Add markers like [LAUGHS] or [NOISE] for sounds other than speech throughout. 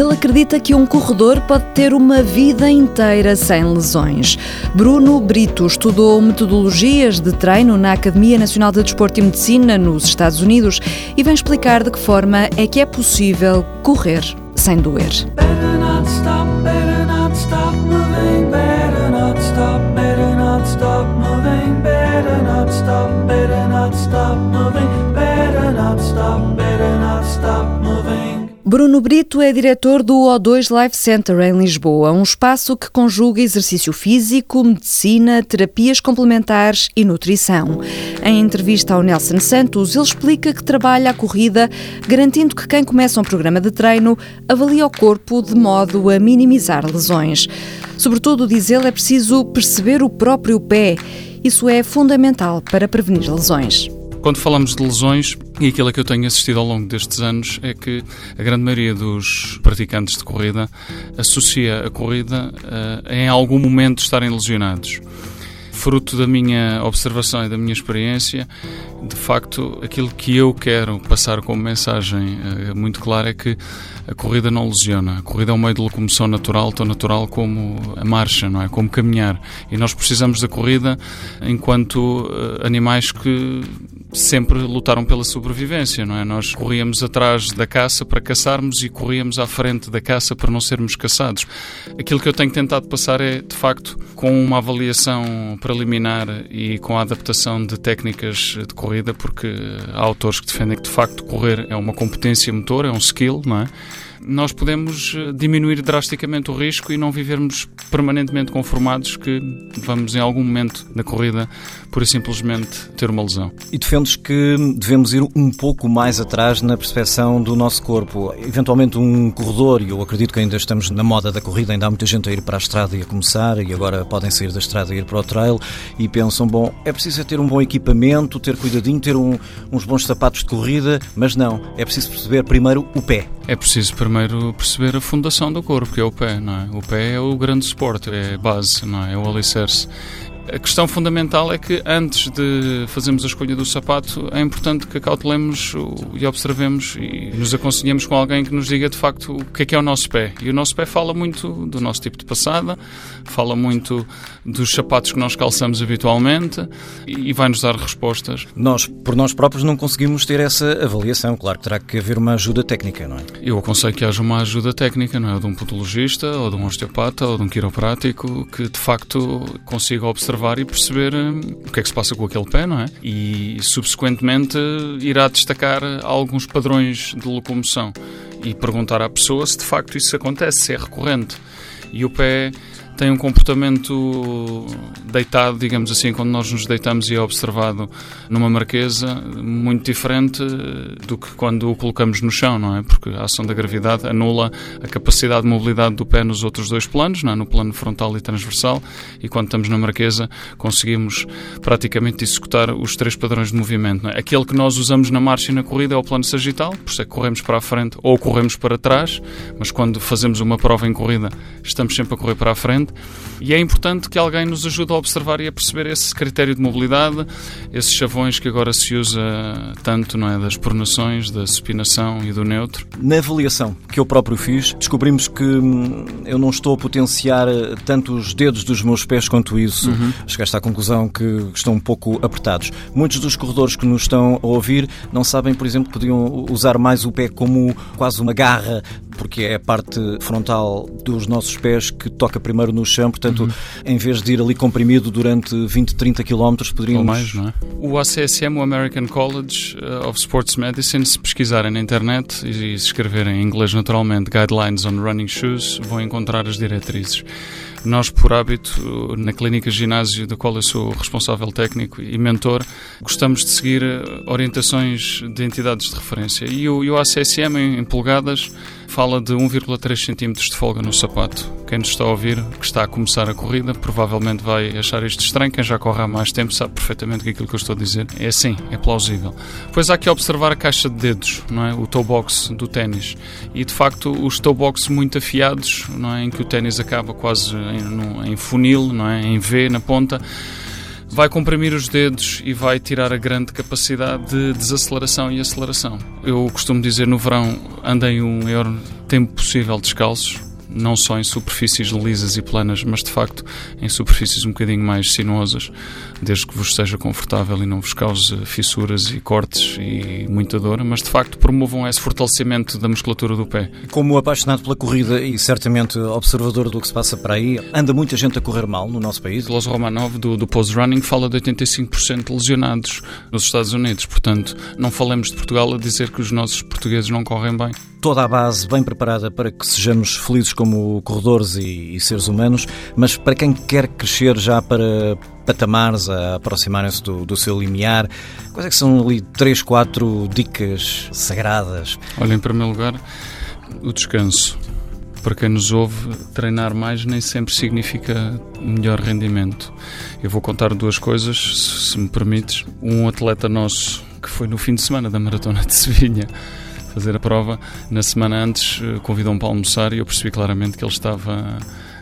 Ele acredita que um corredor pode ter uma vida inteira sem lesões. Bruno Brito estudou metodologias de treino na Academia Nacional de Desporto e Medicina nos Estados Unidos e vem explicar de que forma é que é possível correr sem doer. Bruno Brito é diretor do O2 Life Center em Lisboa, um espaço que conjuga exercício físico, medicina, terapias complementares e nutrição. Em entrevista ao Nelson Santos, ele explica que trabalha a corrida, garantindo que quem começa um programa de treino avalia o corpo de modo a minimizar lesões. Sobretudo, diz ele, é preciso perceber o próprio pé. Isso é fundamental para prevenir lesões. Quando falamos de lesões, e aquilo que eu tenho assistido ao longo destes anos é que a grande maioria dos praticantes de corrida associa a corrida a, em algum momento estarem lesionados. Fruto da minha observação e da minha experiência, de facto, aquilo que eu quero passar como mensagem uh, muito clara é que a corrida não lesiona. A corrida é um meio de locomoção natural, tão natural como a marcha, não é? Como caminhar. E nós precisamos da corrida enquanto uh, animais que sempre lutaram pela sobrevivência, não é? Nós corríamos atrás da caça para caçarmos e corríamos à frente da caça para não sermos caçados. Aquilo que eu tenho tentado passar é, de facto, com uma avaliação preliminar e com a adaptação de técnicas de corrida, porque há autores que defendem que, de facto, correr é uma competência motor, é um skill, não é? Nós podemos eh, diminuir drasticamente o risco e não vivermos permanentemente conformados que vamos em algum momento da corrida por simplesmente ter uma lesão. E defendes que devemos ir um pouco mais atrás na percepção do nosso corpo. Eventualmente um corredor, e eu acredito que ainda estamos na moda da corrida, ainda há muita gente a ir para a estrada e a começar, e agora podem sair da estrada e ir para o trail, e pensam, bom, é preciso ter um bom equipamento, ter cuidadinho, ter um, uns bons sapatos de corrida, mas não, é preciso perceber primeiro o pé. É preciso primeiro perceber a fundação do corpo, que é o pé, não é? O pé é o grande suporte, é a base, não é? É o alicerce. A questão fundamental é que antes de fazermos a escolha do sapato, é importante que acautelemos e observemos e nos aconselhemos com alguém que nos diga de facto o que é que é o nosso pé. E o nosso pé fala muito do nosso tipo de passada, fala muito dos sapatos que nós calçamos habitualmente e vai-nos dar respostas. Nós, por nós próprios, não conseguimos ter essa avaliação. Claro que terá que haver uma ajuda técnica, não é? Eu aconselho que haja uma ajuda técnica, não é? De um podologista, ou de um osteopata, ou de um quiroprático, que de facto consiga observar observar e perceber hum, o que é que se passa com aquele pé, não é? E subsequentemente irá destacar alguns padrões de locomoção e perguntar à pessoa se de facto isso acontece, se é recorrente. E o pé tem um comportamento deitado, digamos assim, quando nós nos deitamos e é observado numa marquesa, muito diferente do que quando o colocamos no chão, não é? Porque a ação da gravidade anula a capacidade de mobilidade do pé nos outros dois planos, não é? no plano frontal e transversal, e quando estamos na marquesa conseguimos praticamente executar os três padrões de movimento. É? Aquele que nós usamos na marcha e na corrida é o plano sagital, por isso é que corremos para a frente ou corremos para trás, mas quando fazemos uma prova em corrida estamos sempre a correr para a frente e é importante que alguém nos ajude a observar e a perceber esse critério de mobilidade, esses chavões que agora se usa tanto, não é, das pronações, da supinação e do neutro. Na avaliação que eu próprio fiz, descobrimos que hum, eu não estou a potenciar eh, tanto os dedos dos meus pés quanto isso. Uhum. Chegaste à conclusão que estão um pouco apertados. Muitos dos corredores que nos estão a ouvir não sabem, por exemplo, que podiam usar mais o pé como quase uma garra porque é a parte frontal dos nossos pés que toca primeiro no chão, portanto, uhum. em vez de ir ali comprimido durante 20, 30 km, poderíamos... Ou mais, não é? O ACSM, o American College uh, of Sports Medicine, se pesquisarem na internet e se escreverem em inglês naturalmente Guidelines on Running Shoes, vão encontrar as diretrizes. Nós, por hábito, na clínica ginásio, da qual eu sou responsável técnico e mentor, gostamos de seguir uh, orientações de entidades de referência. E o, e o ACSM, em polegadas, fala de 1,3 cm de folga no sapato. Quem nos está a ouvir, que está a começar a corrida, provavelmente vai achar isto estranho. Quem já corre há mais tempo sabe perfeitamente que aquilo que eu estou a dizer é assim, é plausível. Pois há que observar a caixa de dedos, não é? o toe box do ténis. E de facto, os toe box muito afiados, não é? em que o ténis acaba quase em, em funil, não é? em V na ponta vai comprimir os dedos e vai tirar a grande capacidade de desaceleração e aceleração. Eu costumo dizer no verão andem o maior tempo possível descalços, não só em superfícies lisas e planas, mas de facto em superfícies um bocadinho mais sinuosas, desde que vos seja confortável e não vos cause fissuras e cortes e muita dor, mas de facto promovam esse fortalecimento da musculatura do pé. Como apaixonado pela corrida e certamente observador do que se passa para aí, anda muita gente a correr mal no nosso país? Los Romanov, do, do Pose Running, fala de 85% de lesionados nos Estados Unidos, portanto, não falemos de Portugal a dizer que os nossos portugueses não correm bem toda a base bem preparada para que sejamos felizes como corredores e, e seres humanos, mas para quem quer crescer já para patamares a aproximarem-se do, do, seu limiar, quais é que são ali três, quatro dicas sagradas? Olha, em primeiro lugar, o descanso. Para quem nos ouve, treinar mais nem sempre significa melhor rendimento. Eu vou contar duas coisas, se me permites. Um atleta nosso que foi no fim de semana da Maratona de Sevilha fazer a prova. Na semana antes eh, convidou-me para almoçar e eu percebi claramente que ele estava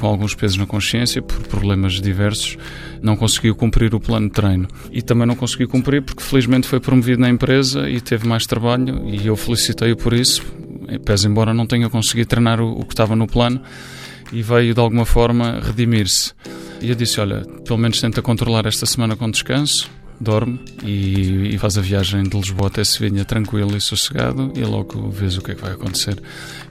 com alguns pesos na consciência por problemas diversos, não conseguiu cumprir o plano de treino. E também não conseguiu cumprir porque felizmente foi promovido na empresa e teve mais trabalho e eu felicitei-o por isso, pese embora não tenha conseguido treinar o, o que estava no plano e veio de alguma forma redimir-se. E eu disse, olha, pelo menos tenta controlar esta semana com descanso, dorme e, e, faz a viagem de Lisboa até Sevilha tranquilo e sossegado e logo vês o que é que vai acontecer.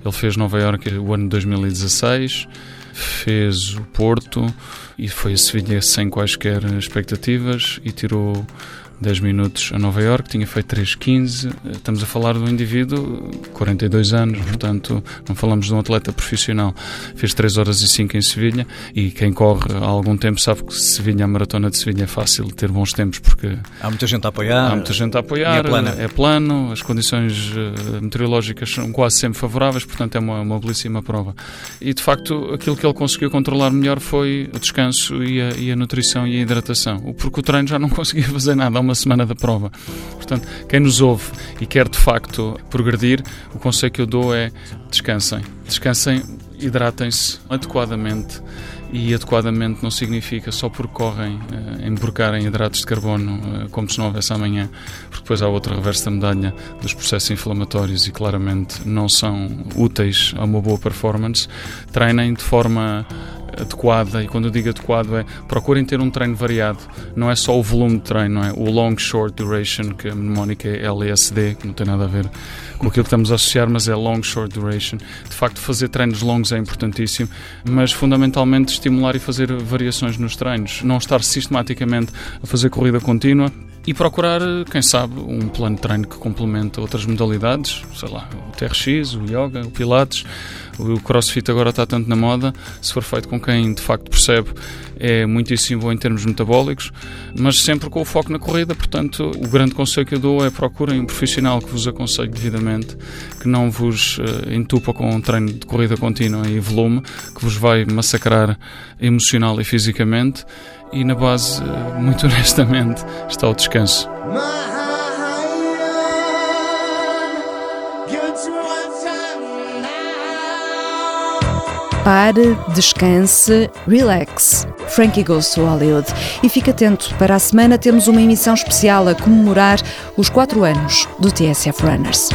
Ele fez Nova Iorque o ano de 2016, fez o Porto e foi a Sevilha sem quaisquer expectativas e tirou 10 minutos a Nova York, tinha feito 3.15. Estamos a falar de um indivíduo 42 anos, portanto, não falamos de um atleta profissional. Fez 3 horas e 5 em Sevilha e quem corre há algum tempo sabe que Sevilha, a maratona de Sevilha é fácil ter bons tempos porque há muita gente a apoiar. Há muita gente a apoiar, é, é plano, as condições uh, meteorológicas são quase sempre favoráveis, portanto é uma, uma belíssima prova. E de facto, aquilo que ele conseguiu controlar melhor foi o descanso e a, e a nutrição e a hidratação, porque o treino já não [LAUGHS] conseguia fazer nada uma semana da prova. Portanto, quem nos ouve e quer de facto progredir, o conselho que eu dou é descansem. Descansem, hidratem-se adequadamente e adequadamente não significa só porque correm uh, emborcarem hidratos de carbono uh, como se não houvesse amanhã, porque depois há outro reverso da medalha dos processos inflamatórios e claramente não são úteis a uma boa performance. Treinem de forma adequada, e quando eu digo adequado é procurem ter um treino variado, não é só o volume de treino, é? O long short duration, que a mnemónica é LSD, que não tem nada a ver com aquilo que estamos a associar, mas é long short duration. De facto, fazer treinos longos é importantíssimo, mas fundamentalmente estimular e fazer variações nos treinos, não estar sistematicamente a fazer corrida contínua, e procurar, quem sabe, um plano de treino que complemente outras modalidades, sei lá, o TRX, o yoga, o pilates, o crossfit agora está tanto na moda, se for feito com quem de facto percebe, é muitíssimo bom em termos metabólicos, mas sempre com o foco na corrida, portanto, o grande conselho que eu dou é procurem um profissional que vos aconselhe devidamente, que não vos uh, entupa com um treino de corrida contínua e volume, que vos vai massacrar emocional e fisicamente, e na base, uh, muito [LAUGHS] honestamente, está o descanso. Pare, descanse, relax. Frankie Goes to Hollywood. E fique atento, para a semana temos uma emissão especial a comemorar os 4 anos do TSF Runners.